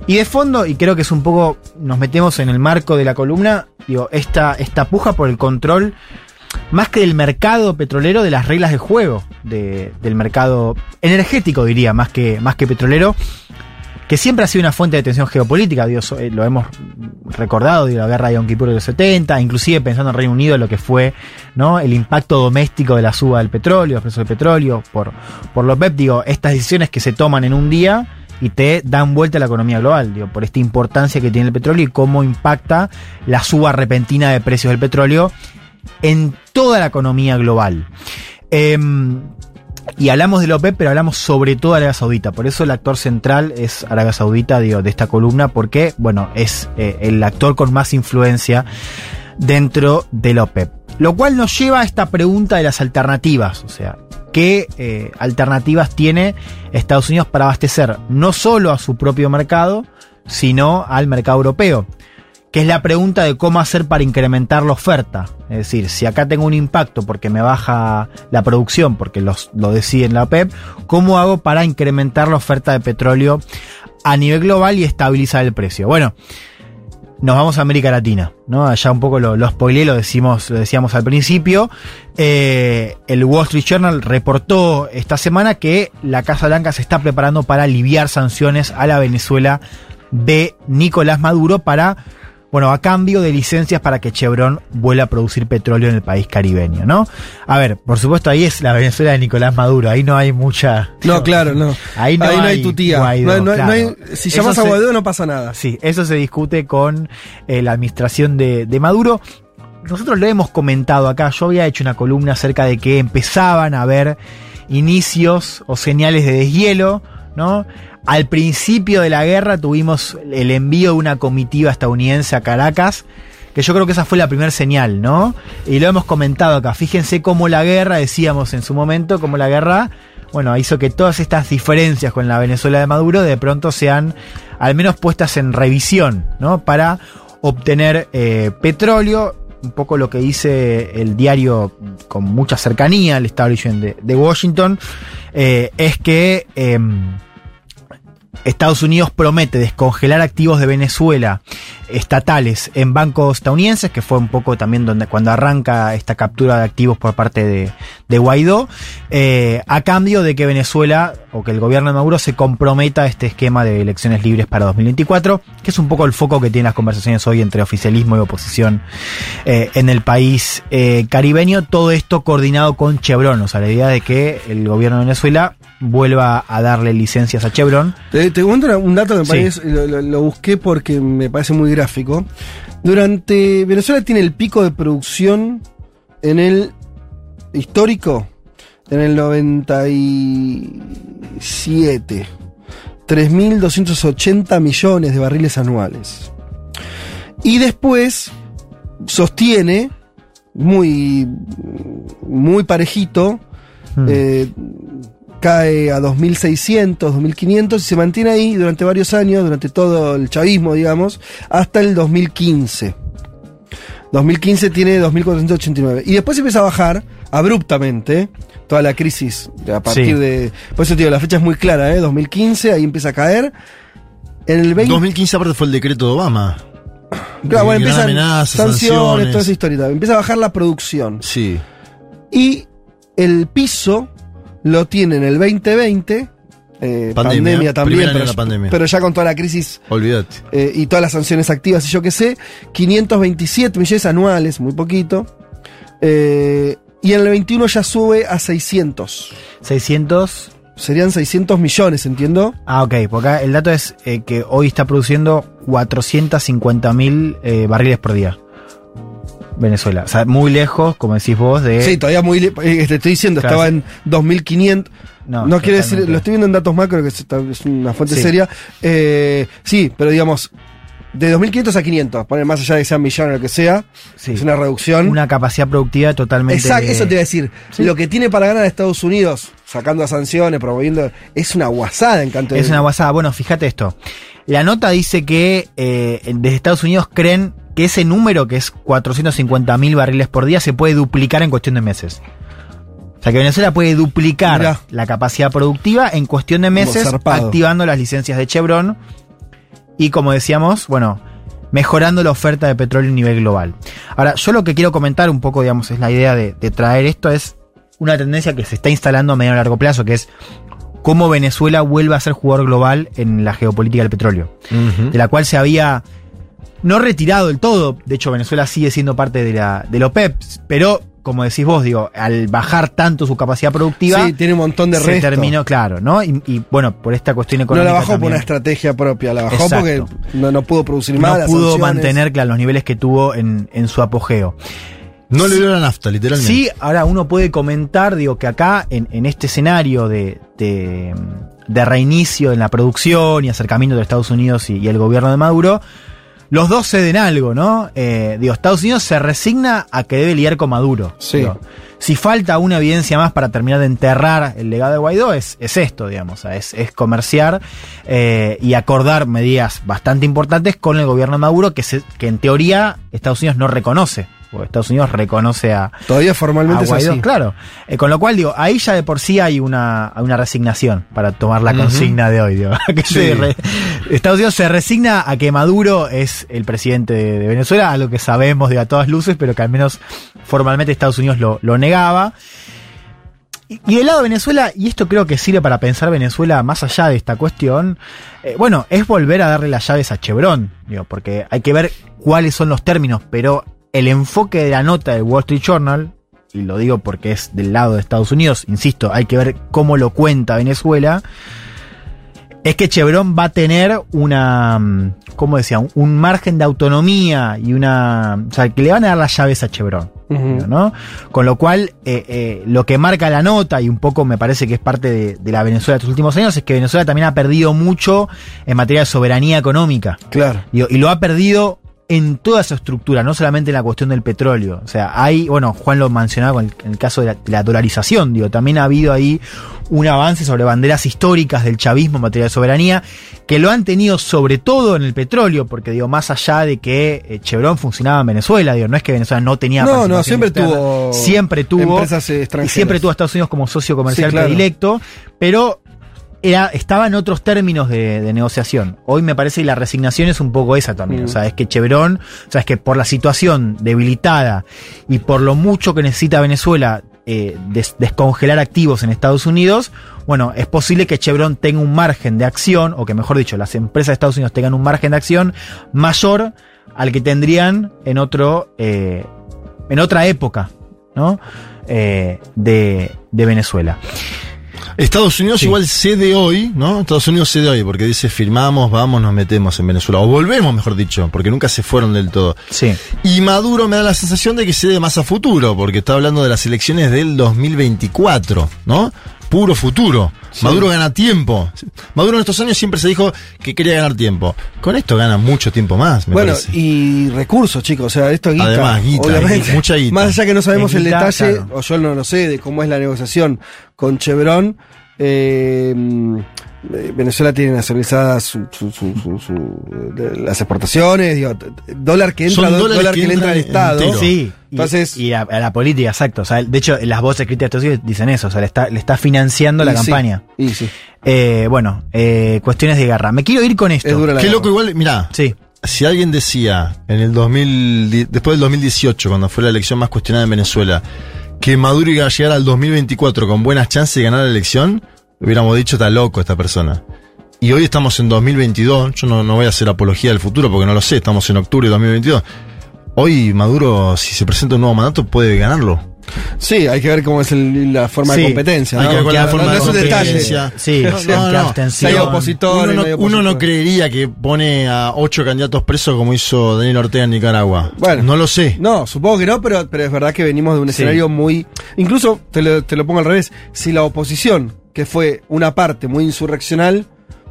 Y de fondo, y creo que es un poco, nos metemos en el marco de la columna, digo, esta, esta puja por el control, más que del mercado petrolero, de las reglas de juego, de- del mercado energético, diría, más que, más que petrolero, que siempre ha sido una fuente de tensión geopolítica, eh, lo hemos recordado, la guerra de Yom Kippur de los 70, inclusive pensando en Reino Unido, lo que fue ¿no? el impacto doméstico de la suba del petróleo, los precios del petróleo, por, por los PEP, digo, estas decisiones que se toman en un día y te dan vuelta a la economía global, digo, por esta importancia que tiene el petróleo y cómo impacta la suba repentina de precios del petróleo en toda la economía global. Em, y hablamos de la OPEP, pero hablamos sobre todo de Arabia Saudita. Por eso el actor central es Arabia Saudita, digo, de esta columna, porque, bueno, es eh, el actor con más influencia dentro de la OPEP. Lo cual nos lleva a esta pregunta de las alternativas. O sea, ¿qué eh, alternativas tiene Estados Unidos para abastecer no solo a su propio mercado, sino al mercado europeo? Que es la pregunta de cómo hacer para incrementar la oferta. Es decir, si acá tengo un impacto porque me baja la producción, porque los, lo decide la OPEP, ¿cómo hago para incrementar la oferta de petróleo a nivel global y estabilizar el precio? Bueno, nos vamos a América Latina, ¿no? Allá un poco lo, lo spoileé, lo, decimos, lo decíamos al principio. Eh, el Wall Street Journal reportó esta semana que la Casa Blanca se está preparando para aliviar sanciones a la Venezuela de Nicolás Maduro para bueno, a cambio de licencias para que Chevron vuelva a producir petróleo en el país caribeño, ¿no? A ver, por supuesto, ahí es la Venezuela de Nicolás Maduro, ahí no hay mucha. No, claro, no. Ahí no hay tu tía. Guaidó, no, hay- no hay- no hay- si llamas a Guaidó no pasa nada. Sí, eso se discute con eh, la administración de, de Maduro. Nosotros lo hemos comentado acá, yo había hecho una columna acerca de que empezaban a haber inicios o señales de deshielo, ¿no? Al principio de la guerra tuvimos el envío de una comitiva estadounidense a Caracas, que yo creo que esa fue la primera señal, ¿no? Y lo hemos comentado acá. Fíjense cómo la guerra, decíamos en su momento, cómo la guerra, bueno, hizo que todas estas diferencias con la Venezuela de Maduro de pronto sean al menos puestas en revisión, ¿no? Para obtener eh, petróleo, un poco lo que dice el diario con mucha cercanía al establishment de, de Washington, eh, es que em, Estados Unidos promete descongelar activos de Venezuela estatales en bancos estadounidenses, que fue un poco también donde cuando arranca esta captura de activos por parte de, de Guaidó, eh, a cambio de que Venezuela o que el gobierno de Maduro se comprometa a este esquema de elecciones libres para 2024, que es un poco el foco que tienen las conversaciones hoy entre oficialismo y oposición eh, en el país eh, caribeño. Todo esto coordinado con Chevron, o sea, la idea de que el gobierno de Venezuela vuelva a darle licencias a Chevron. Te, te cuento un dato que me Sí. parece, lo, lo- lo busqué porque me parece muy gráfico. Durante Venezuela tiene el pico de producción en el histórico en el 97. 3.280 millones de barriles anuales. Y después sostiene, muy, muy parejito, Hmm. eh, cae a 2.600, 2.500 y se mantiene ahí durante varios años, durante todo el chavismo, digamos, hasta el 2015. 2015 tiene 2.489. Y después empieza a bajar abruptamente toda la crisis a partir Sí. de... Por eso te digo, la fecha es muy clara, ¿eh? 2015, ahí empieza a caer. En el 20... 2015 aparte fue el decreto de Obama. Claro, bueno, empiezan sanciones, sanciones. toda esa historia. Empieza a bajar la producción. Sí. Y el piso lo tiene en el 2020. eh, pandemia, Pandemia, también, pero, de la pandemia. pero ya con toda la crisis Olvídate. eh, y todas las sanciones activas y yo qué sé, 527 millones anuales, muy poquito. Eh, y en el 21 ya sube a 600. 600. Serían 600 millones, entiendo. Ah, ok, porque acá el dato es eh, que hoy está produciendo 450 mil eh, barriles por día. Venezuela. O sea, muy lejos, como decís vos, de. Sí, todavía muy. le- eh, te estoy diciendo, Claro, estaba en 2500. No, No, quiere decir, lo estoy viendo en datos macro, que es, una fuente Sí. seria. Eh, sí, pero digamos, de 2500 a 500, poner más allá de que sean millones o lo que sea, Sí. es una reducción. Una capacidad productiva totalmente. Exacto, eso te iba a decir. Lo que tiene para ganar Estados Unidos, sacando sanciones, promoviendo, es una guasada en canto de- Es una guasada. Bueno, fíjate esto. La nota dice que eh, desde Estados Unidos creen que ese número, que es 450 mil barriles por día, se puede duplicar en cuestión de meses. O sea que Venezuela puede duplicar Mirá. la capacidad productiva en cuestión de meses, activando las licencias de Chevron y, como decíamos, bueno, mejorando la oferta de petróleo a nivel global. Ahora, yo lo que quiero comentar un poco, digamos, es la idea de, de traer esto, es una tendencia que se está instalando a medio y largo plazo, que es cómo Venezuela vuelve a ser jugador global en la geopolítica del petróleo, de la cual se había no retirado del todo, de hecho Venezuela sigue siendo parte de la, del OPEP, pero como decís vos, digo, al bajar tanto su capacidad productiva, Sí, tiene un montón de se resto. terminó, claro, ¿no? Y, y, bueno, por esta cuestión No económica la bajó por una estrategia propia, la bajó Exacto. porque no, no pudo producir más. no las pudo sanciones. mantener claro, los niveles que tuvo en, en su apogeo. No le dio la nafta, literalmente. Sí, ahora uno puede comentar, digo, que acá, en, en este escenario de, de, de reinicio en la producción y acercamiento de Estados Unidos y, y el gobierno de Maduro, los dos ceden algo, ¿no? Eh, digo, Estados Unidos se resigna a que debe lidiar con Maduro. Sí. Digo, si falta una evidencia más para terminar de enterrar el legado de Guaidó, es, es esto, digamos, es, es comerciar eh, y acordar medidas bastante importantes con el gobierno de Maduro que, se- que en teoría Estados Unidos no reconoce. Porque Estados Unidos reconoce a, Todavía formalmente a es Guaidó, así. claro. Eh, con lo cual, digo, ahí ya de por sí hay una, una resignación para tomar la consigna de hoy. Digo, que se re- Estados Unidos se resigna a que Maduro es el presidente de, de Venezuela, algo que sabemos de a todas luces, pero que al menos formalmente Estados Unidos lo, lo negaba. Y, y del lado de Venezuela, y esto creo que sirve para pensar Venezuela más allá de esta cuestión, eh, bueno, es volver a darle las llaves a Chevron, digo, porque hay que ver cuáles son los términos, pero el enfoque de la nota del Wall Street Journal, y lo digo porque es del lado de Estados Unidos, insisto, hay que ver cómo lo cuenta Venezuela, es que Chevron va a tener una, mm, ¿cómo decía? Un, margen de autonomía y una, o sea, que le van a dar las llaves a Chevron. ¿no? Con lo cual, eh, eh, lo que marca la nota, y un poco me parece que es parte de, de la Venezuela de estos últimos años, es que Venezuela también ha perdido mucho en materia de soberanía económica. Claro. Y lo ha perdido en toda su estructura, no solamente en la cuestión del petróleo. O sea, hay, bueno, Juan lo mencionaba con el, en el caso de la, de la dolarización, digo, también ha habido ahí un avance sobre banderas históricas del chavismo en materia de soberanía, que lo han tenido sobre todo en el petróleo, porque digo, más allá de que eh, Chevron funcionaba en Venezuela, digo, no es que Venezuela no tenía No, no, siempre externa, tuvo siempre tuvo empresas, eh, y extranjeras. siempre tuvo a Estados Unidos como socio comercial Sí, claro. predilecto, pero era, estaba en otros términos de, de negociación. Hoy me parece que la resignación es un poco esa también. Mm. O sea, es que Chevron, o sea, es que por la situación debilitada y por lo mucho que necesita Venezuela eh, des- descongelar activos en Estados Unidos, bueno, es posible que Chevron tenga un margen de acción, o que mejor dicho, las empresas de Estados Unidos tengan un margen de acción mayor al que tendrían en otro, eh, en otra época, ¿no? Eh, de, de Venezuela. Estados Unidos igual cede hoy, ¿no? Estados Unidos cede hoy porque dice firmamos, vamos, nos metemos en Venezuela. O volvemos, mejor dicho, porque nunca se fueron del todo. Sí. Y Maduro me da la sensación de que cede más a futuro, porque está hablando de las elecciones del 2024, ¿no? Puro futuro. Maduro gana tiempo. Maduro en estos años siempre se dijo que quería ganar tiempo. Con esto gana mucho tiempo más, me Bueno, parece. y recursos, chicos. O sea, esto es guita. Además, guita, obviamente. guita, mucha guita. Más allá que no sabemos el guita, detalle, claro. o yo no lo sé, de cómo es la negociación con Chevron. Eh, eh, Venezuela tiene nacionalizadas su- su- su- su- su- de- las exportaciones, digo, dólar que entra, dólares dólar que que, le entra al Estado. entero. Sí. y- Entonces- y, a, a la política, exacto. O sea, de hecho, las voces críticas de Estados Unidos dicen eso. O sea, le está, le está financiando la Y sí, campaña. y sí, Eh, bueno, eh, cuestiones de guerra. Me quiero ir con esto. es dura la Qué guerra. loco igual, mirá, Sí. si alguien decía en el 2000, di- después del 2018, cuando fue la elección más cuestionada en Venezuela, que Maduro iba a llegar al 2024 con buenas chances de ganar la elección, hubiéramos dicho está loco esta persona. Y hoy estamos en 2022, yo no, no voy a hacer apología del futuro porque no lo sé, estamos en octubre de 2022. Hoy Maduro, si se presenta un nuevo mandato, puede ganarlo. Sí, hay que ver cómo es el- la forma Sí, de competencia. hay ¿no? que ver cuál es la forma no de competencia. Sí, No, no, no. Hay abstención. opositores, Uno no uno creería que pone a ocho candidatos presos como hizo Daniel Ortega en Nicaragua. Bueno. no lo sé. No, supongo que no, pero, pero es verdad que venimos de un Sí. escenario muy. Incluso, te lo, te lo pongo al revés, si la oposición, que fue una parte muy insurreccional,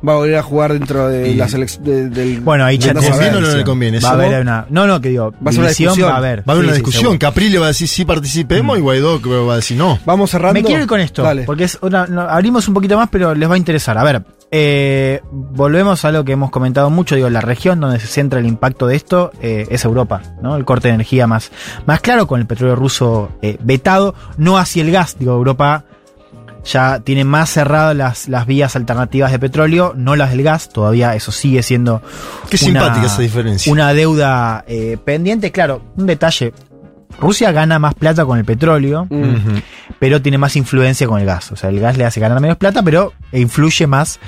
va a volver a jugar dentro de Y- las elecciones. del Bueno, ahí ya no ¿Le sé, conviene o no le conviene? Va a haber una. No, no, que digo. Va a ser una discusión. va a haber. Va a haber Sí, una sí, discusión. seguro. Caprile va a decir sí participemos y Guaidó creo va a decir no. Vamos cerrando. Me quiero ir con esto, Dale. porque es una, no, abrimos un poquito más, pero les va a interesar. A ver, eh, volvemos a lo que hemos comentado mucho, digo, la región donde se centra el impacto de esto eh, es Europa, ¿no? El corte de energía más, más claro, con el petróleo ruso eh, vetado, no hacia el gas, digo, Europa ya tiene más cerradas las, las vías alternativas de petróleo, no las del gas, todavía eso sigue siendo Qué simpática esa diferencia. una deuda eh, pendiente, claro, un detalle. Rusia gana más plata con el petróleo, pero tiene más influencia con el gas. O sea, el gas le hace ganar menos plata, pero influye más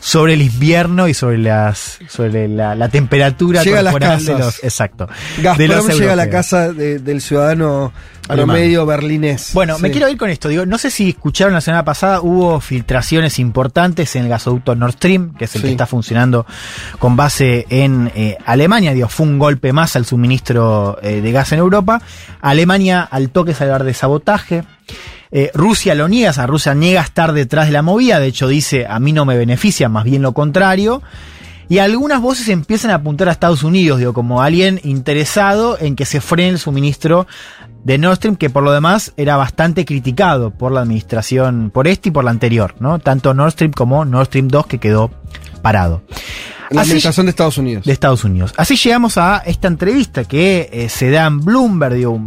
sobre el invierno y sobre las sobre la, la temperatura Llega a las casas. de los. Exacto. de Gazprom los llega a la casa de- del ciudadano Alemán. promedio berlinés. Bueno, me quiero ir con esto. Digo, no sé si escucharon la semana pasada, hubo filtraciones importantes en el gasoducto Nord Stream, que es el Sí. que está funcionando con base en eh, Alemania. Digo, fue un golpe más al suministro eh, de gas en Europa. Alemania al toque sale a hablar de sabotaje. Eh, Rusia lo niega, o sea, Rusia niega estar detrás de la movida, de hecho dice, a mí no me beneficia, más bien lo contrario. Y algunas voces empiezan a apuntar a Estados Unidos, digo, como alguien interesado en que se frene el suministro de Nord Stream, que por lo demás era bastante criticado por la administración, por este y por la anterior, ¿no? Tanto Nord Stream como Nord Stream 2 que quedó parado. La Así- administración de Estados Unidos. de Estados Unidos. Así llegamos a esta entrevista que eh, se da en Bloomberg, digo,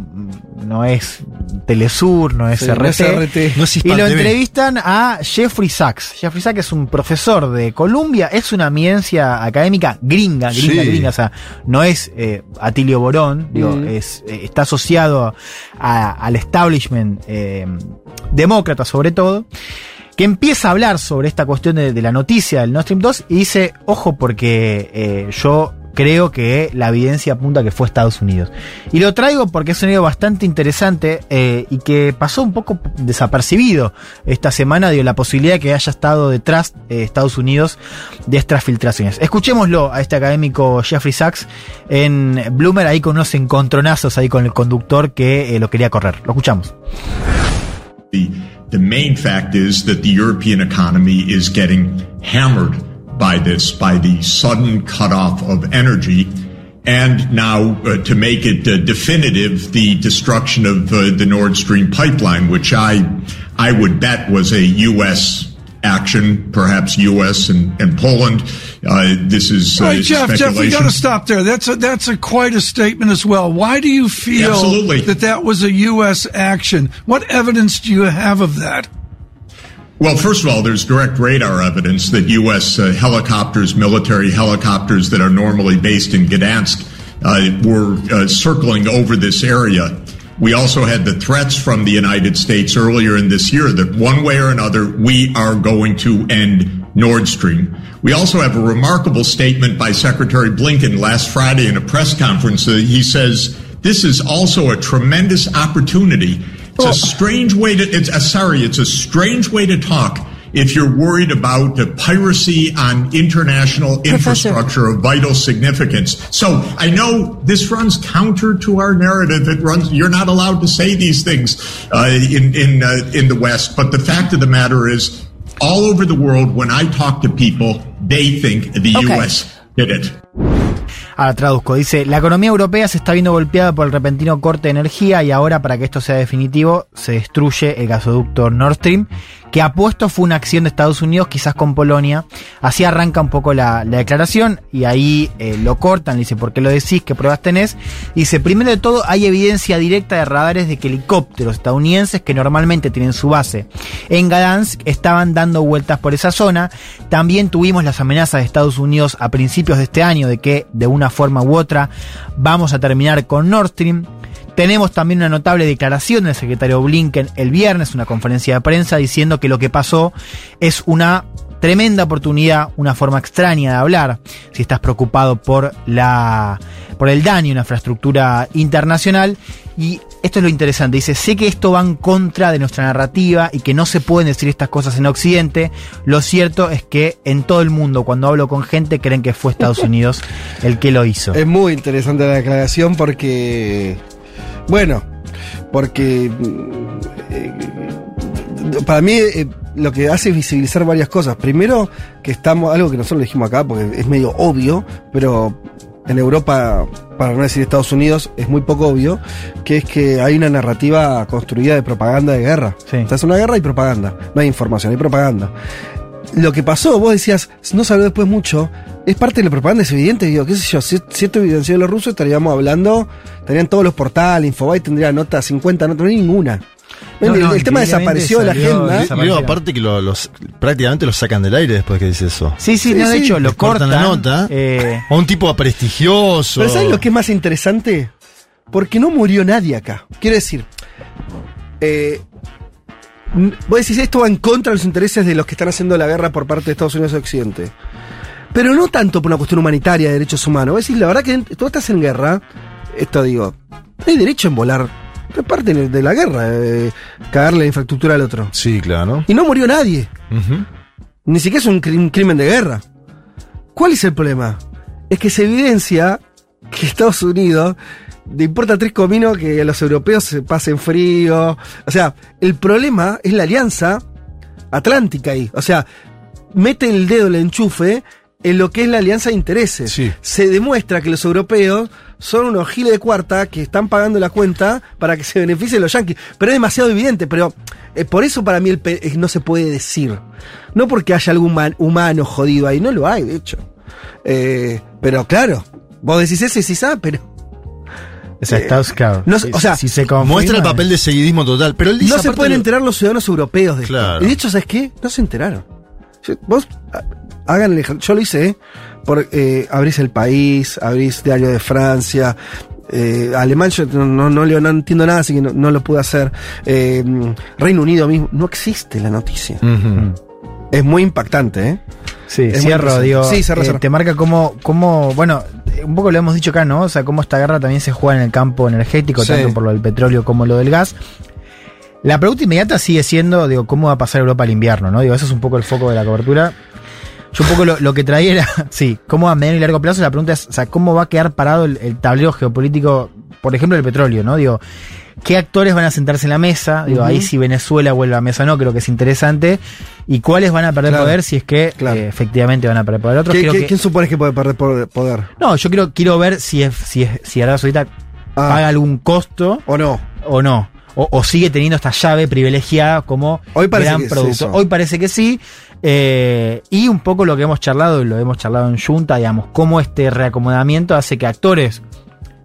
no es Telesur, no es Sí, no RT. es RT. No es Y lo TV. entrevistan a Jeffrey Sachs. Jeffrey Sachs es un profesor de Columbia, es una eminencia académica gringa, gringa, Sí. gringa, o sea, no es eh, Atilio Borón, digo, Mm. es, eh, está asociado a- al establishment eh, demócrata sobre todo que empieza a hablar sobre esta cuestión de, la noticia del Nord Stream 2 y dice, ojo porque eh, yo creo que la evidencia apunta que fue Estados Unidos. Y lo traigo porque es un bastante interesante eh, y que pasó un poco desapercibido esta semana, digo, la posibilidad de que haya estado detrás eh, Estados Unidos de estas filtraciones. Escuchémoslo a este académico Jeffrey Sachs en Bloomer, ahí con unos encontronazos ahí con el conductor que lo quería correr. Lo escuchamos. The, the main fact is that the European economy is getting hammered by this, by the sudden cutoff of energy. And now, uh, to make it uh, definitive, the destruction of uh, the Nord Stream pipeline, which I, I would bet was a U.S. action, perhaps U.S. and, and Poland. Uh, this is uh, Right, Jeff. Jeff, we got to stop there. That's a that's a quite a statement as well. Why do you feel Absolutely. that that was a U.S. action? What evidence do you have of that? Well, first of all, there's direct radar evidence that U.S. Uh, helicopters, military helicopters that are normally based in Gdansk, uh, were uh, circling over this area. We also had the threats from the United States earlier in this year that one way or another, we are going to end Nord Stream. We also have a remarkable statement by Secretary Blinken last Friday in a press conference. He says, this is also a tremendous opportunity it's a strange way to. It's uh, sorry. It's a strange way to talk if you're worried about the piracy on international infrastructure of vital significance. So I know this runs counter to our narrative. It runs. You're not allowed to say these things uh, in in uh, in the West. But the fact of the matter is, all over the world, when I talk to people, they think the Okay. U.S. did it. Ahora traduzco, dice, la economía europea se está viendo golpeada por el repentino corte de energía y ahora para que esto sea definitivo se destruye el gasoducto Nord Stream, que apuesto fue una acción de Estados Unidos, quizás con Polonia. Así arranca un poco la, la declaración y ahí eh, lo cortan, dice, ¿por qué lo decís? ¿Qué pruebas tenés? Dice, primero de todo hay evidencia directa de radares de que helicópteros estadounidenses que normalmente tienen su base en Gdansk estaban dando vueltas por esa zona. También tuvimos las amenazas de Estados Unidos a principios de este año de que de una forma u otra vamos a terminar con Nord Stream. Tenemos también una notable declaración del secretario Blinken el viernes, una conferencia de prensa, diciendo que lo que pasó es una tremenda oportunidad, una forma extraña de hablar, si estás preocupado por la por el daño a una infraestructura internacional y esto es lo interesante, dice, sé que esto va en contra de nuestra narrativa y que no se pueden decir estas cosas en Occidente, lo cierto es que en todo el mundo cuando hablo con gente creen que fue Estados Unidos el que lo hizo. Es muy interesante la declaración porque. Bueno, porque. eh, para mí, eh, lo que hace es visibilizar varias cosas. Primero, que estamos. Algo que nosotros dijimos acá, porque es medio obvio, pero en Europa, para no decir Estados Unidos, es muy poco obvio, que es que hay una narrativa construida de propaganda de guerra. Sí. O sea, es una guerra y propaganda. No hay información, hay propaganda. Lo que pasó, vos decías, no se habló después mucho, es parte de la propaganda, es evidente, digo, qué sé yo, si, si esto evidenció de los rusos, estaríamos hablando, estarían todos los portales, Infobae tendría notas, 50 notas, no hay ninguna. No, el, no, el tema desapareció de la agenda. luego, aparte que lo- los, prácticamente los sacan del aire después que dice eso. Sí, sí, Sí, no, de sí, hecho lo les cortan cortan. la nota. eh, A un tipo prestigioso. Pero ¿sabes lo que es más interesante? Porque no murió nadie acá. Quiero decir, eh, vos decís esto va en contra de los intereses de los que están haciendo la guerra por parte de Estados Unidos y Occidente. Pero no tanto por una cuestión humanitaria de derechos humanos. Vos decís, la verdad que tú estás en guerra, esto digo, no hay derecho en volar. Es parte de la guerra, eh, cagarle la infraestructura al otro. Sí, claro. Y no murió nadie. Ni siquiera es un cri- crimen de guerra. ¿Cuál es el problema? Es que se evidencia que Estados Unidos le importa tres cominos que a los europeos se pasen frío. O sea, el problema es la alianza atlántica ahí. O sea, mete el dedo en el enchufe en lo que es la alianza de intereses. Sí. Se demuestra que los europeos son unos giles de cuarta que están pagando la cuenta para que se beneficien los yanquis. Pero es demasiado evidente, pero eh, por eso para mí el eh, no se puede decir. No porque haya algún man- humano jodido ahí, no lo hay, de hecho. Eh, pero claro, vos decís eso y decís, ah, pero o sea, Estados- claro, no- si- o sea, si se confirma- Muestra el papel de seguidismo total. Pero él dice, no se pueden lo- enterar los ciudadanos europeos de esto. Y de hecho, ¿sabes qué? No se enteraron. Vos ah, hagan el ej- Yo lo hice, ¿eh? Por, eh, abrís el país, abrís Diario de Francia. eh, alemán yo no, no, no leo, no entiendo nada, así que no, no lo pude hacer. Eh, Reino Unido mismo, no existe la noticia. Ujú. Es muy impactante, ¿eh? Sí, Es cierro, digo, Sí, cerra, eh, te marca cómo, cómo, bueno, un poco lo hemos dicho acá, ¿no? O sea, cómo esta guerra también se juega en el campo energético, Sí. tanto por lo del petróleo como lo del gas. La pregunta inmediata sigue siendo, digo, ¿cómo va a pasar Europa al invierno, no? Digo, eso es un poco el foco de la cobertura. Yo un poco lo, lo que traía era, sí, cómo a mediano y largo plazo, la pregunta es, o sea, ¿cómo va a quedar parado el, el tablero geopolítico, por ejemplo, del petróleo, ¿no? Digo, ¿qué actores van a sentarse en la mesa? Digo, ahí si Venezuela vuelve a la mesa o no, creo que es interesante. ¿Y cuáles van a perder Claro. poder si es que Claro. eh, efectivamente van a perder poder? Otros ¿Qué- creo qué- que- ¿Quién supones que puede perder poder-? No, yo quiero, quiero ver si es, si es, si Arabia Saudita Ah. paga algún costo ¿O no? o no. O, o sigue teniendo esta llave privilegiada como Hoy gran que es productor. eso. Hoy parece que sí. Eh, y un poco lo que hemos charlado, y lo hemos charlado en Junta, digamos, cómo este reacomodamiento hace que actores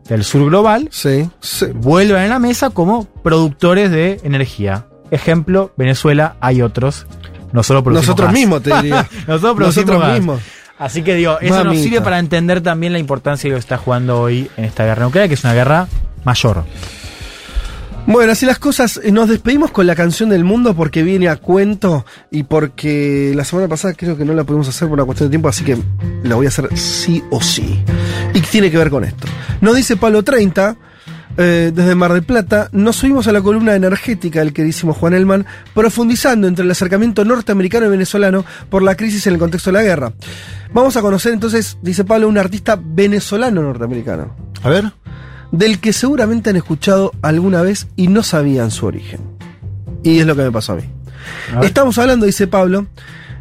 del sur global Sí. sí. vuelvan a la mesa como productores de energía. Ejemplo, Venezuela, hay otros. Nosotros producimos Nosotros gas. mismos, te diría. Nosotros producimos Nosotros gas. mismos. Así que digo, eso nos sirve para entender también la importancia de lo que está jugando hoy en esta guerra nuclear, que es una guerra mayor. Bueno, así las cosas, eh, nos despedimos con la canción del mundo porque viene a cuento y porque la semana pasada creo que no la pudimos hacer por una cuestión de tiempo, así que la voy a hacer sí o sí. Y tiene que ver con esto. Nos dice Pablo 30, eh, desde Mar del Plata, nos subimos a la columna energética del queridísimo Juan Elman, profundizando entre el acercamiento norteamericano y venezolano por la crisis en el contexto de la guerra. Vamos a conocer entonces, dice Pablo, un artista venezolano norteamericano, A ver. Del que seguramente han escuchado alguna vez y no sabían su origen. Y es lo que me pasó a mí. A. Estamos hablando, dice Pablo,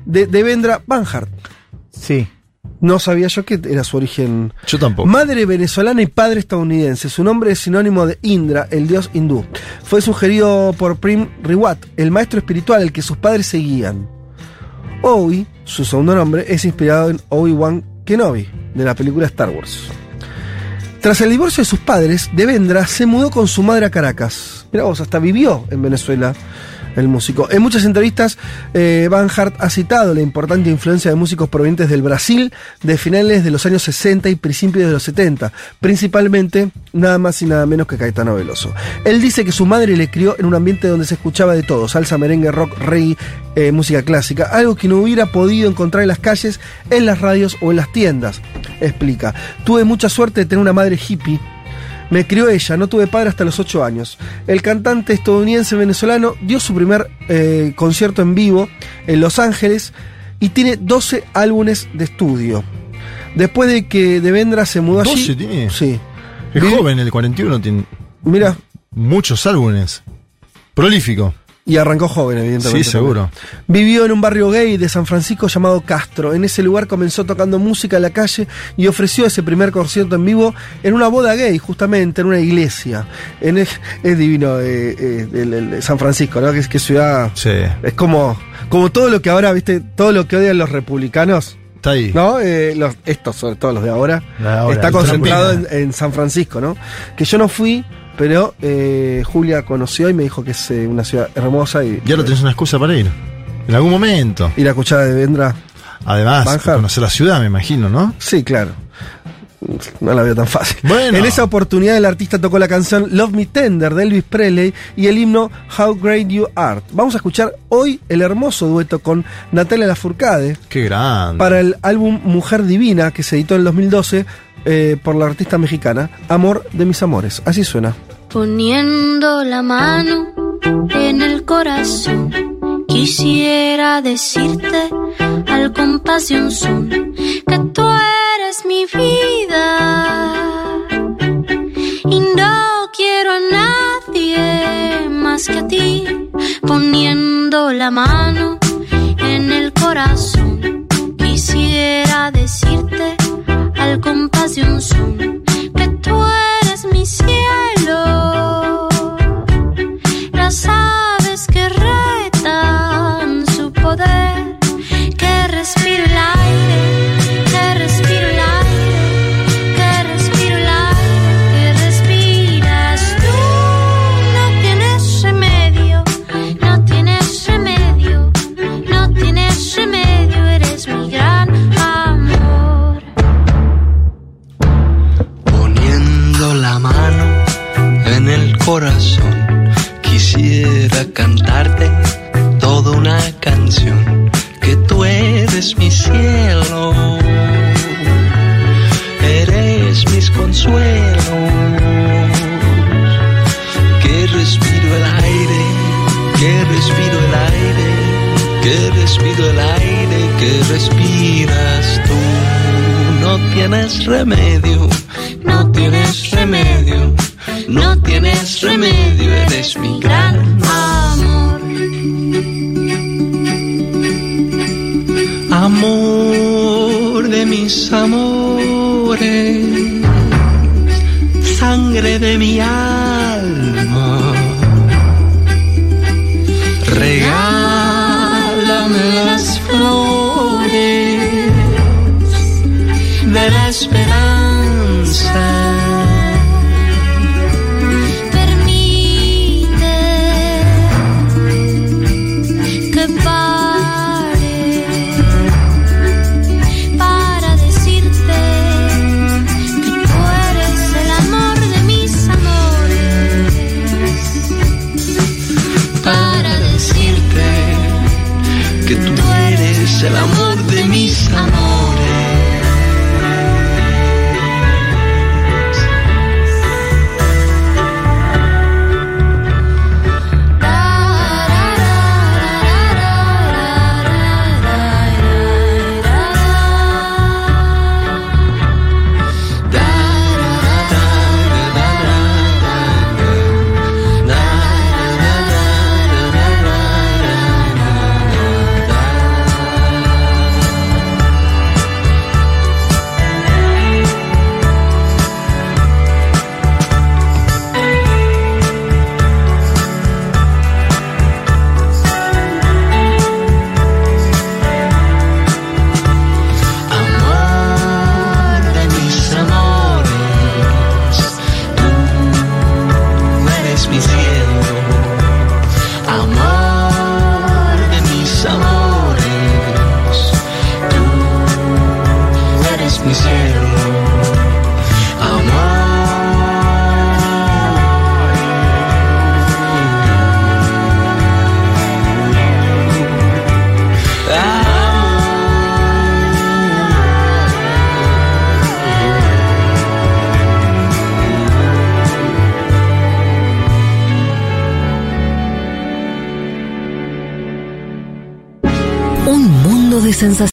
de Devendra Banhart. Sí. No sabía yo que era su origen Yo tampoco. Madre venezolana y padre estadounidense. Su nombre es sinónimo de Indra, el dios hindú. Fue sugerido por Prim Riwat, el maestro espiritual al que sus padres seguían. Owi, su segundo nombre, es inspirado en Obi-Wan Kenobi, de la película Star Wars. Tras el divorcio de sus padres, Devendra se mudó con su madre a Caracas. Mira vos, hasta vivió en Venezuela el músico. En muchas entrevistas, eh, Van Hart ha citado la importante influencia de músicos provenientes del Brasil de finales de los años 60 y principios de los 70, principalmente nada más y nada menos que Caetano Veloso. Él dice que su madre le crió en un ambiente donde se escuchaba de todo, salsa, merengue, rock, reggae, eh, música clásica, algo que no hubiera podido encontrar en las calles, en las radios o en las tiendas. Explica, tuve mucha suerte de tener una madre hippie me crió ella, no tuve padre hasta los 8 años. El cantante estadounidense venezolano dio su primer eh, concierto en vivo en Los Ángeles y tiene 12 álbumes de estudio. Después de que Devendra se mudó allí. ¿12 tiene? Sí. Es joven, el 41, tiene Mira, muchos álbumes. Prolífico. Y arrancó joven, evidentemente. Sí, seguro. también. Vivió en un barrio gay de San Francisco llamado Castro. En ese lugar comenzó tocando música en la calle y ofreció ese primer concierto en vivo en una boda gay, justamente en una iglesia. En es, es divino eh, eh, el- el San Francisco, ¿no? Que es que ciudad. Sí. Es como, como todo lo que ahora, viste, todo lo que odian los republicanos, Está ahí. ¿no? Eh, los, estos, sobre todo los de ahora, ahora, está concentrado en San Francisco, ¿no? Que yo no fui, pero eh, Julia conoció y me dijo que es eh, una ciudad hermosa y, Y ahora tenés una excusa para ir. En algún momento. ir a escuchar a Devendra. Además, conocer la ciudad, me imagino, ¿no? Sí, claro. No la veo tan fácil. Bueno. En esa oportunidad el artista tocó la canción Love Me Tender de Elvis Presley y el himno How Great You Are. Vamos a escuchar hoy el hermoso dueto con Natalia Lafourcade Qué grande. para el álbum Mujer Divina que se editó en el 2012 eh, por la artista mexicana Amor de mis amores. Así suena. Poniendo la mano en el corazón, quisiera decirte al compás que tú eres mi vida y no quiero a nadie más que a ti. Poniendo la mano en el corazón, quisiera decirte al compás de son que tú eres mi cielo. Corazón, quisiera cantarte toda una canción, que tú eres mi cielo, eres mis consuelos, que respiro el aire, que respiro el aire, que respiro el aire, que respiras tú, no tienes remedio, no tienes remedio, eres mi gran amor. amor de mis amores, sangre de mi alma.